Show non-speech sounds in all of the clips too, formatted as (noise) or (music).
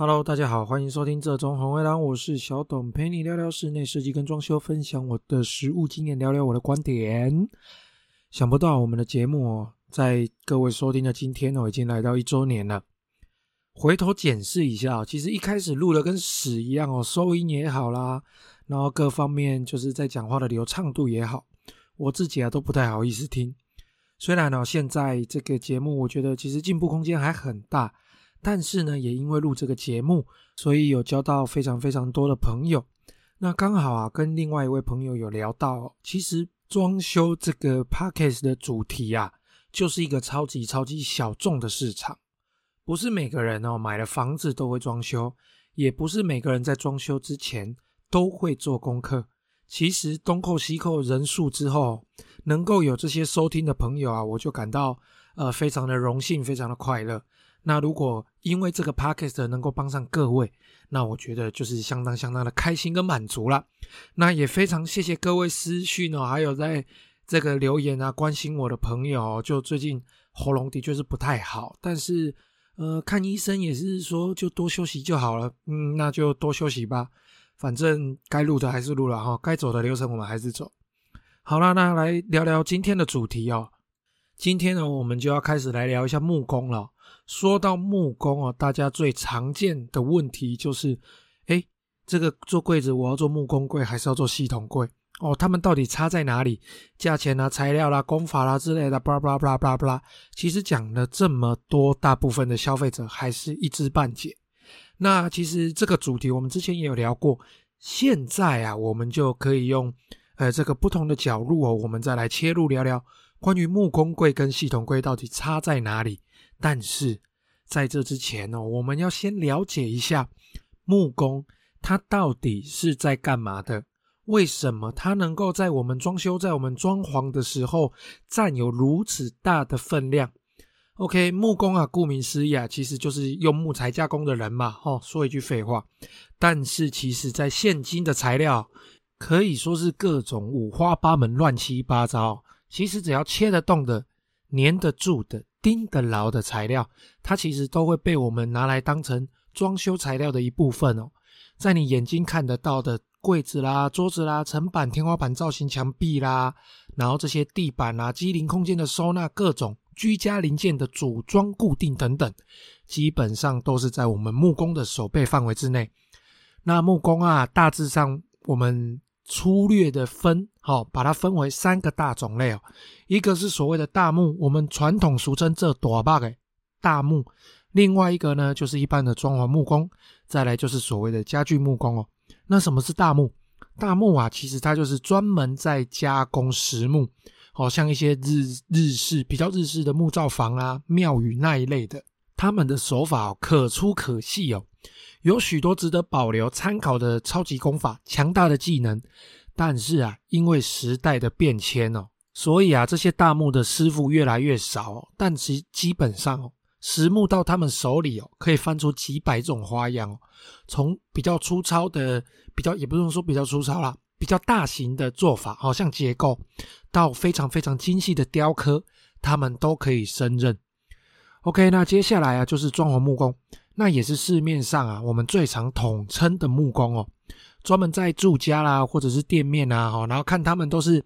Hello，大家好，欢迎收听这中红卫狼，我是小董，陪你聊聊室内设计跟装修，分享我的实务经验，聊聊我的观点。想不到我们的节目哦，在各位收听的今天哦，已经来到一周年了。回头检视一下，其实一开始录的跟屎一样哦，收音也好啦，然后各方面就是在讲话的流畅度也好，我自己啊都不太好意思听。虽然呢，现在这个节目我觉得其实进步空间还很大，但是呢，也因为录这个节目，所以有交到非常非常多的朋友。那刚好啊，跟另外一位朋友有聊到，其实装修这个 podcast 的主题啊，就是一个超级超级小众的市场。不是每个人哦买了房子都会装修，也不是每个人在装修之前都会做功课。其实东扣西扣人数之后，能够有这些收听的朋友啊，我就感到呃非常的荣幸，非常的快乐。那如果因为这个 podcast 能够帮上各位，那我觉得就是相当相当的开心跟满足了。那也非常谢谢各位私讯哦，还有在这个留言啊关心我的朋友。就最近喉咙的确是不太好，但是呃看医生也是说就多休息就好了。嗯，那就多休息吧。反正该录的还是录了哈，该走的流程我们还是走。好啦，那来聊聊今天的主题哦。今天呢，我们就要开始来聊一下木工了。说到木工哦，大家最常见的问题就是，诶，这个做柜子我要做木工柜还是要做系统柜？哦，他们到底差在哪里？价钱啊、材料啦、工法啦之类的，巴拉巴拉巴拉巴拉巴拉。其实讲了这么多，大部分的消费者还是一知半解。那其实这个主题我们之前也有聊过，现在啊，我们就可以用呃这个不同的角度哦，我们再来切入聊聊关于木工柜跟系统柜到底差在哪里。但是在这之前呢，我们要先了解一下木工它到底是在干嘛的？为什么它能够在我们装修、在我们装潢的时候占有如此大的分量？OK，木工啊，顾名思义啊，其实就是用木材加工的人嘛。哦，说一句废话，但是其实在现今的材料可以说是各种五花八门、乱七八糟。其实只要切得动的、粘得住的、钉得牢的材料，它其实都会被我们拿来当成装修材料的一部分哦。在你眼睛看得到的柜子啦、桌子啦、层板、天花板造型、墙壁啦，然后这些地板啦、机灵空间的收纳，各种。居家零件的组装、固定等等，基本上都是在我们木工的手背范围之内。那木工啊，大致上我们粗略的分，好，把它分为三个大种类哦。一个是所谓的大木，我们传统俗称这大把的大木；另外一个呢，就是一般的装潢木工；再来就是所谓的家具木工哦。那什么是大木？大木啊，其实它就是专门在加工实木。好像一些日日式比较日式的木造房啊、庙宇那一类的，他们的手法可粗可细哦，有许多值得保留参考的超级功法、强大的技能。但是啊，因为时代的变迁哦，所以啊，这些大木的师傅越来越少。但其基本上哦，实木到他们手里哦，可以翻出几百种花样哦。从比较粗糙的，比较也不用说比较粗糙啦。比较大型的做法，好像结构到非常非常精细的雕刻，他们都可以胜任。OK，那接下来啊，就是装潢木工，那也是市面上啊我们最常统称的木工哦，专门在住家啦或者是店面啊，哈，然后看他们都是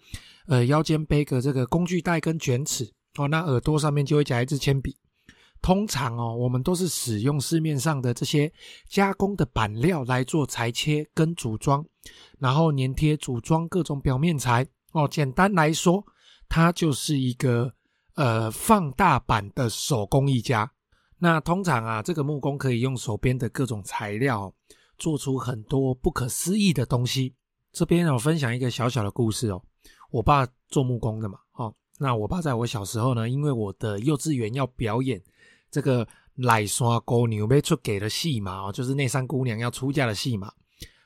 呃腰间背个这个工具袋跟卷尺哦，那耳朵上面就会夹一支铅笔。通常哦，我们都是使用市面上的这些加工的板料来做裁切跟组装，然后粘贴组装各种表面材哦。简单来说，它就是一个呃放大版的手工艺家。那通常啊，这个木工可以用手边的各种材料做出很多不可思议的东西。这边我分享一个小小的故事哦。我爸做木工的嘛，哦，那我爸在我小时候呢，因为我的幼稚园要表演。这个奶山姑娘被出给的戏码哦，就是那三姑娘要出嫁的戏码。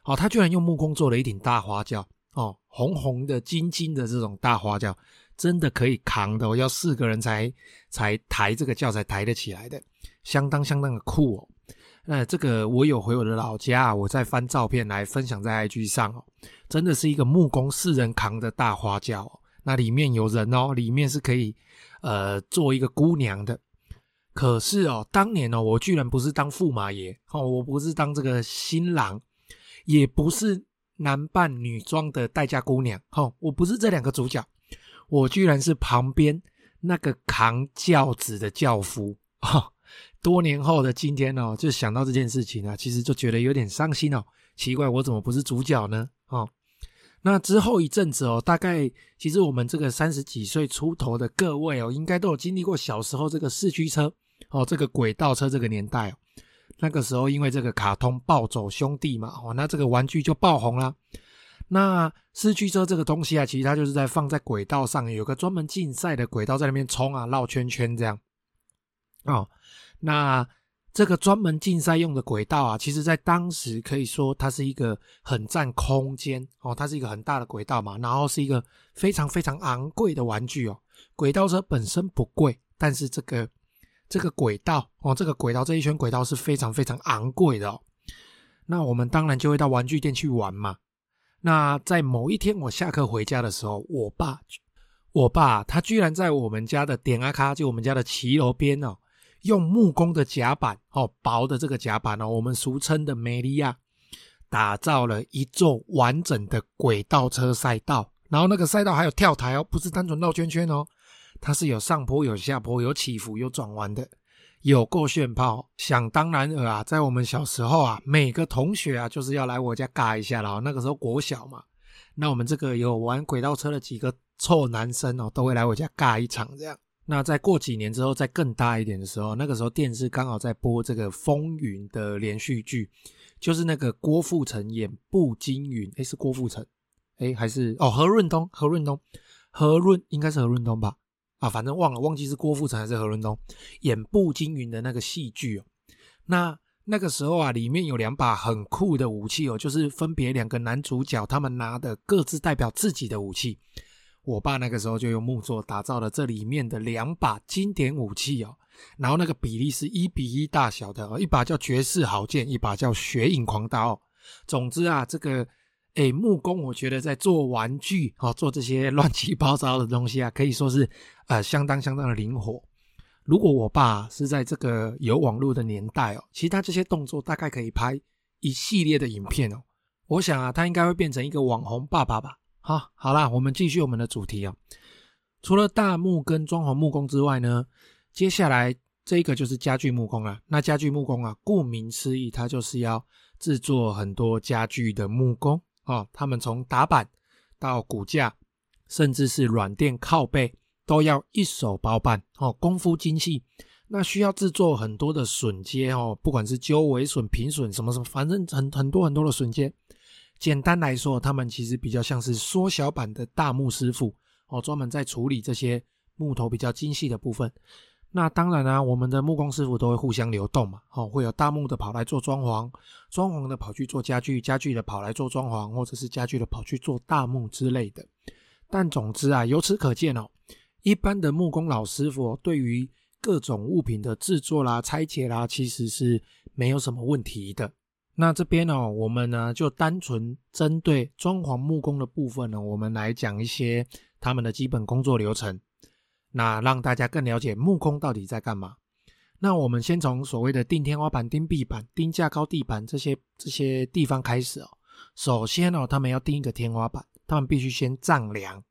哦，他居然用木工做了一顶大花轿哦，红红的、金金的这种大花轿，真的可以扛的，要四个人才才抬这个轿才抬得起来的，相当相当的酷哦。那这个我有回我的老家，我在翻照片来分享在 IG 上哦，真的是一个木工四人扛的大花轿哦，那里面有人哦，里面是可以呃做一个姑娘的。可是哦，当年哦，我居然不是当驸马爷哦，我不是当这个新郎，也不是男扮女装的待嫁姑娘哦，我不是这两个主角，我居然是旁边那个扛轿子的轿夫 (laughs) 哦。多年后的今天哦，就想到这件事情啊，其实就觉得有点伤心哦。奇怪，我怎么不是主角呢？哦。那之后一阵子哦，大概其实我们这个三十几岁出头的各位哦，应该都有经历过小时候这个四驱车哦，这个轨道车这个年代哦。那个时候因为这个卡通暴走兄弟嘛，哦，那这个玩具就爆红了。那四驱车这个东西啊，其实它就是在放在轨道上，有个专门竞赛的轨道在那边冲啊，绕圈圈这样。哦，那。这个专门竞赛用的轨道啊，其实在当时可以说它是一个很占空间哦，它是一个很大的轨道嘛，然后是一个非常非常昂贵的玩具哦。轨道车本身不贵，但是这个这个轨道哦，这个轨道这一圈轨道是非常非常昂贵的哦。那我们当然就会到玩具店去玩嘛。那在某一天我下课回家的时候，我爸我爸他居然在我们家的点啊卡，就我们家的骑楼边哦。用木工的甲板哦，薄的这个甲板哦，我们俗称的梅利亚，打造了一座完整的轨道车赛道。然后那个赛道还有跳台哦，不是单纯绕圈圈哦，它是有上坡、有下坡、有起伏、有转弯的，有够炫炮。想当然尔啊，在我们小时候啊，每个同学啊，就是要来我家尬一下了。那个时候国小嘛，那我们这个有玩轨道车的几个臭男生哦，都会来我家尬一场这样。那再过几年之后，再更大一点的时候，那个时候电视刚好在播这个《风云》的连续剧，就是那个郭富城演步惊云，诶，是郭富城，诶，还是哦何润东，何润东，何润应该是何润东吧？啊，反正忘了，忘记是郭富城还是何润东演步惊云的那个戏剧哦。那那个时候啊，里面有两把很酷的武器哦，就是分别两个男主角他们拿的各自代表自己的武器。我爸那个时候就用木作打造了这里面的两把经典武器哦，然后那个比例是一比一大小的哦，一把叫绝世好剑，一把叫雪影狂刀。总之啊，这个诶木工，我觉得在做玩具哦，做这些乱七八糟的东西啊，可以说是呃相当相当的灵活。如果我爸是在这个有网络的年代哦，其实他这些动作大概可以拍一系列的影片哦。我想啊，他应该会变成一个网红爸爸吧。好，好啦，我们继续我们的主题啊。除了大木跟装潢木工之外呢，接下来这个就是家具木工了。那家具木工啊，顾名思义，它就是要制作很多家具的木工哦。他们从打板到骨架，甚至是软垫靠背，都要一手包办哦，功夫精细。那需要制作很多的榫接哦，不管是鸠尾榫、平榫什么什么，反正很很多很多的榫接。简单来说，他们其实比较像是缩小版的大木师傅哦，专门在处理这些木头比较精细的部分。那当然啊，我们的木工师傅都会互相流动嘛，哦，会有大木的跑来做装潢，装潢的跑去做家具，家具的跑来做装潢，或者是家具的跑去做大木之类的。但总之啊，由此可见哦，一般的木工老师傅，对于各种物品的制作啦、拆解啦，其实是没有什么问题的。那这边、哦，我们呢就单纯针对装潢木工的部分呢，我们来讲一些他们的基本工作流程，那让大家更了解木工到底在干嘛。那我们先从所谓的钉天花板、钉壁板、钉架高地板这些这些地方开始哦。首先哦，他们要钉一个天花板，他们必须先丈量，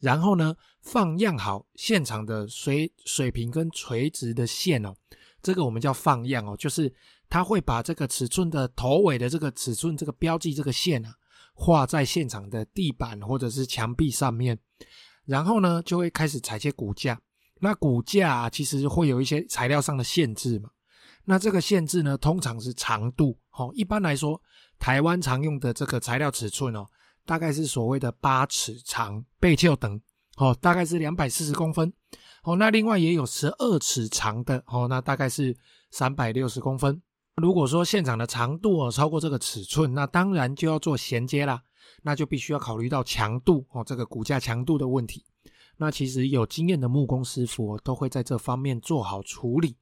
然后呢放样好现场的水水平跟垂直的线哦，这个我们叫放样哦，就是。他会把这个尺寸的头尾的这个尺寸这个标记这个线啊，画在现场的地板或者是墙壁上面，然后呢就会开始裁切骨架。那骨架啊，其实会有一些材料上的限制嘛。那这个限制呢，通常是长度。哦，一般来说，台湾常用的这个材料尺寸哦，大概是所谓的八尺长，背就等哦，大概是两百四十公分。哦，那另外也有十二尺长的哦，那大概是三百六十公分。如果说现场的长度哦超过这个尺寸，那当然就要做衔接啦，那就必须要考虑到强度哦，这个骨架强度的问题。那其实有经验的木工师傅都会在这方面做好处理。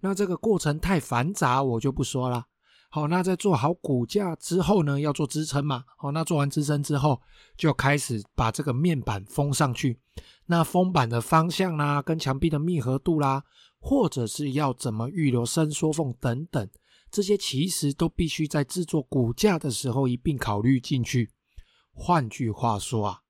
那这个过程太繁杂，我就不说了。好，那在做好骨架之后呢，要做支撑嘛。好，那做完支撑之后，就开始把这个面板封上去。那封板的方向啦，跟墙壁的密合度啦，或者是要怎么预留伸缩缝等等，这些其实都必须在制作骨架的时候一并考虑进去。换句话说啊，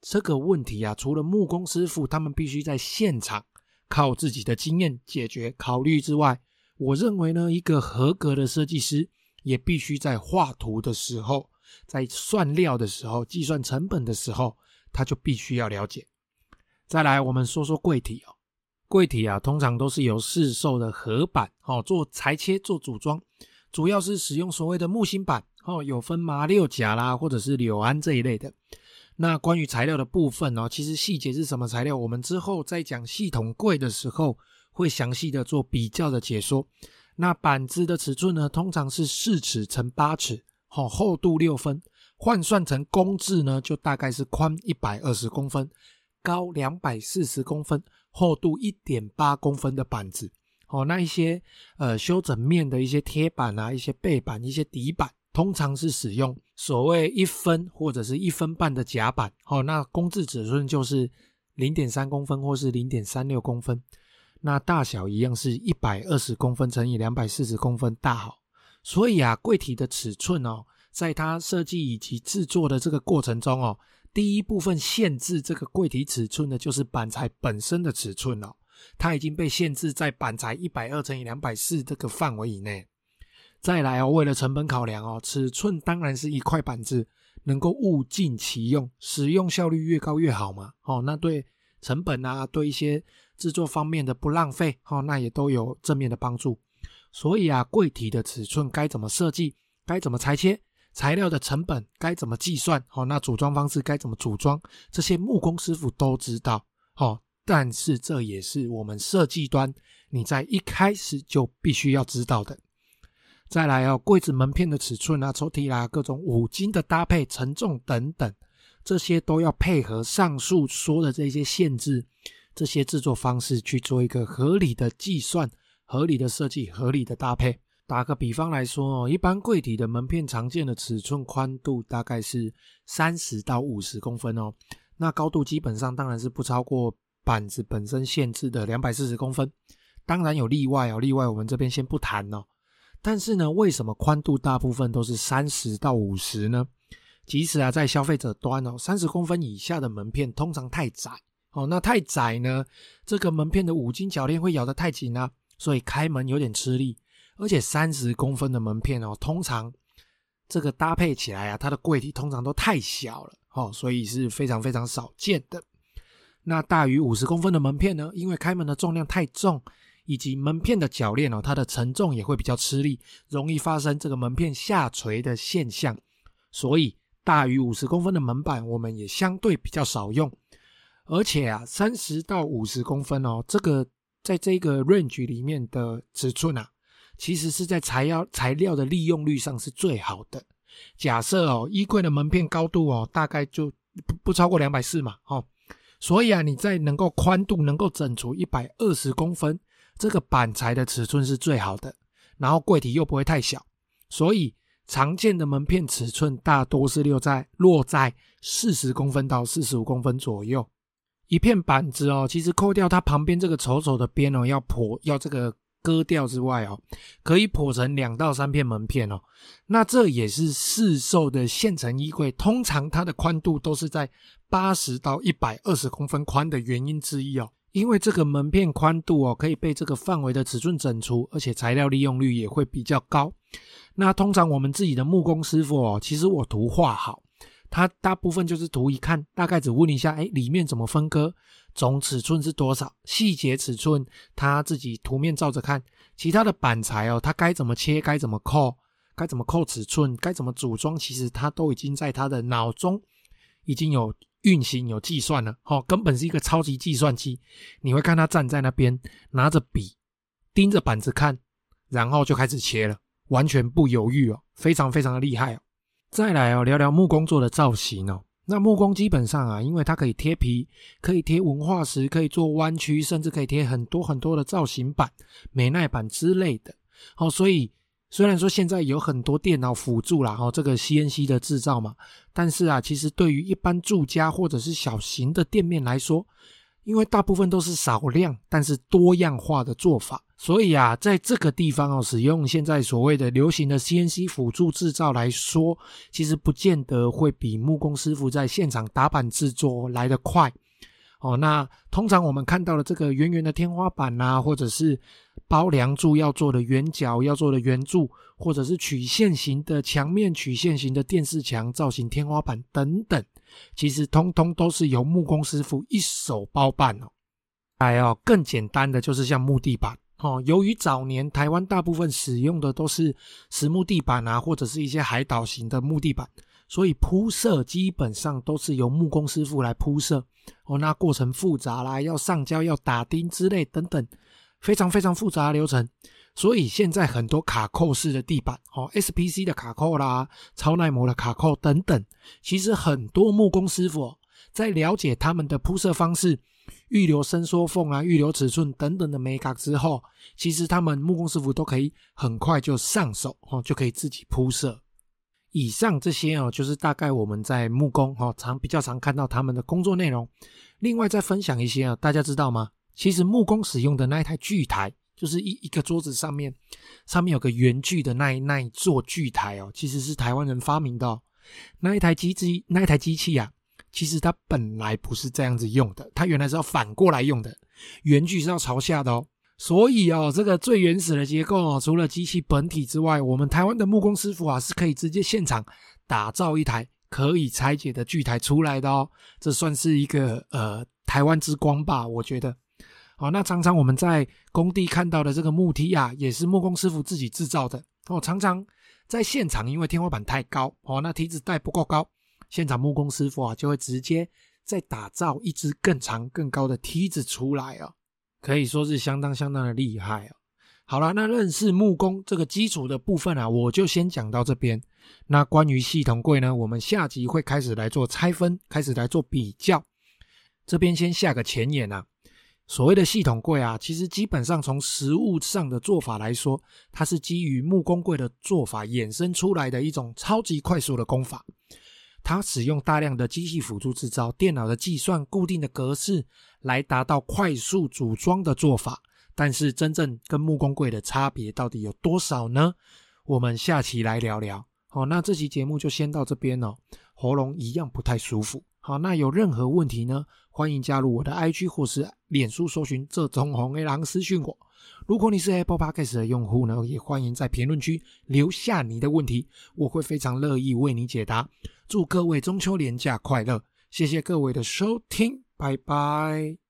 这个问题啊，除了木工师傅他们必须在现场靠自己的经验解决考虑之外，我认为呢，一个合格的设计师也必须在画图的时候，在算料的时候、计算成本的时候，他就必须要了解。再来，我们说说柜体哦。柜体啊，通常都是由市售的合板哦做裁切、做组装，主要是使用所谓的木芯板哦，有分麻六甲啦，或者是柳安这一类的。那关于材料的部分哦，其实细节是什么材料，我们之后在讲系统柜的时候会详细的做比较的解说。那板子的尺寸呢，通常是四尺乘八尺，哦，厚度六分，换算成公制呢，就大概是宽一百二十公分。高两百四十公分，厚度一点八公分的板子，哦，那一些呃修整面的一些贴板啊，一些背板、一些底板，通常是使用所谓一分或者是一分半的夹板，哦，那公制尺寸就是零点三公分或是零点三六公分，那大小一样是一百二十公分乘以两百四十公分大好，所以啊，柜体的尺寸哦，在它设计以及制作的这个过程中哦。第一部分限制这个柜体尺寸的，就是板材本身的尺寸哦，它已经被限制在板材一百二乘以两百四这个范围以内。再来哦，为了成本考量哦，尺寸当然是一块板子能够物尽其用，使用效率越高越好嘛。哦，那对成本啊，对一些制作方面的不浪费，哦，那也都有正面的帮助。所以啊，柜体的尺寸该怎么设计，该怎么裁切？材料的成本该怎么计算？哦，那组装方式该怎么组装？这些木工师傅都知道。哦，但是这也是我们设计端你在一开始就必须要知道的。再来哦，柜子门片的尺寸啊，抽屉啦，各种五金的搭配、承重等等，这些都要配合上述说的这些限制，这些制作方式去做一个合理的计算、合理的设计、合理的搭配。打个比方来说哦，一般柜体的门片常见的尺寸宽度大概是三十到五十公分哦。那高度基本上当然是不超过板子本身限制的两百四十公分。当然有例外哦，例外我们这边先不谈哦。但是呢，为什么宽度大部分都是三十到五十呢？即使啊在消费者端哦，三十公分以下的门片通常太窄哦。那太窄呢，这个门片的五金铰链会咬得太紧啊，所以开门有点吃力。而且三十公分的门片哦，通常这个搭配起来啊，它的柜体通常都太小了哦，所以是非常非常少见的。那大于五十公分的门片呢，因为开门的重量太重，以及门片的铰链哦，它的承重也会比较吃力，容易发生这个门片下垂的现象。所以大于五十公分的门板，我们也相对比较少用。而且啊，三十到五十公分哦，这个在这个 range 里面的尺寸啊。其实是在材料材料的利用率上是最好的。假设哦，衣柜的门片高度哦，大概就不不超过两百四嘛，哦，所以啊，你在能够宽度能够整除一百二十公分，这个板材的尺寸是最好的。然后柜体又不会太小，所以常见的门片尺寸大多是落在落在四十公分到四十五公分左右。一片板子哦，其实扣掉它旁边这个丑丑的边哦，要破要这个。割掉之外哦，可以剖成两到三片门片哦。那这也是市售的现成衣柜，通常它的宽度都是在八十到一百二十公分宽的原因之一哦。因为这个门片宽度哦，可以被这个范围的尺寸整除，而且材料利用率也会比较高。那通常我们自己的木工师傅哦，其实我图画好。他大部分就是图一看，大概只问一下，哎，里面怎么分割，总尺寸是多少，细节尺寸他自己图面照着看，其他的板材哦，他该怎么切，该怎么扣，该怎么扣尺寸，该怎么组装，其实他都已经在他的脑中已经有运行、有计算了，哦，根本是一个超级计算机。你会看他站在那边，拿着笔盯着板子看，然后就开始切了，完全不犹豫哦，非常非常的厉害哦。再来哦，聊聊木工做的造型哦。那木工基本上啊，因为它可以贴皮，可以贴文化石，可以做弯曲，甚至可以贴很多很多的造型板、美耐板之类的。哦，所以虽然说现在有很多电脑辅助啦，哈，这个 CNC 的制造嘛，但是啊，其实对于一般住家或者是小型的店面来说，因为大部分都是少量但是多样化的做法，所以啊，在这个地方哦，使用现在所谓的流行的 CNC 辅助制造来说，其实不见得会比木工师傅在现场打板制作来得快。哦，那通常我们看到的这个圆圆的天花板呐、啊，或者是包梁柱要做的圆角要做的圆柱，或者是曲线型的墙面、曲线型的电视墙造型天花板等等，其实通通都是由木工师傅一手包办哦。还有更简单的就是像木地板哦，由于早年台湾大部分使用的都是实木地板啊，或者是一些海岛型的木地板。所以铺设基本上都是由木工师傅来铺设哦，那过程复杂啦，要上胶、要打钉之类等等，非常非常复杂的流程。所以现在很多卡扣式的地板哦，SPC 的卡扣啦，超耐磨的卡扣等等，其实很多木工师傅在了解他们的铺设方式、预留伸缩缝啊、预留尺寸等等的美感之后，其实他们木工师傅都可以很快就上手哦，就可以自己铺设。以上这些哦，就是大概我们在木工哈常比较常看到他们的工作内容。另外再分享一些啊，大家知道吗？其实木工使用的那一台锯台，就是一一个桌子上面上面有个圆锯的那一那一座锯台哦，其实是台湾人发明的哦。那一台机器那一台机器啊，其实它本来不是这样子用的，它原来是要反过来用的，圆锯是要朝下的哦。所以哦，这个最原始的结构哦，除了机器本体之外，我们台湾的木工师傅啊，是可以直接现场打造一台可以拆解的锯台出来的哦。这算是一个呃台湾之光吧，我觉得。哦，那常常我们在工地看到的这个木梯啊，也是木工师傅自己制造的哦。常常在现场，因为天花板太高哦，那梯子带不够高，现场木工师傅啊就会直接再打造一支更长更高的梯子出来哦。可以说是相当相当的厉害哦。好了，那认识木工这个基础的部分啊，我就先讲到这边。那关于系统柜呢，我们下集会开始来做拆分，开始来做比较。这边先下个前言啊，所谓的系统柜啊，其实基本上从实物上的做法来说，它是基于木工柜的做法衍生出来的一种超级快速的工法。它使用大量的机器辅助制造、电脑的计算、固定的格式，来达到快速组装的做法。但是，真正跟木工柜的差别到底有多少呢？我们下期来聊聊。好，那这期节目就先到这边哦。喉咙一样不太舒服。好，那有任何问题呢？欢迎加入我的 IG 或是脸书，搜寻这种红 A 狼私讯我。如果你是 Apple Podcast 的用户呢，也欢迎在评论区留下你的问题，我会非常乐意为你解答。祝各位中秋连假快乐！谢谢各位的收听，拜拜。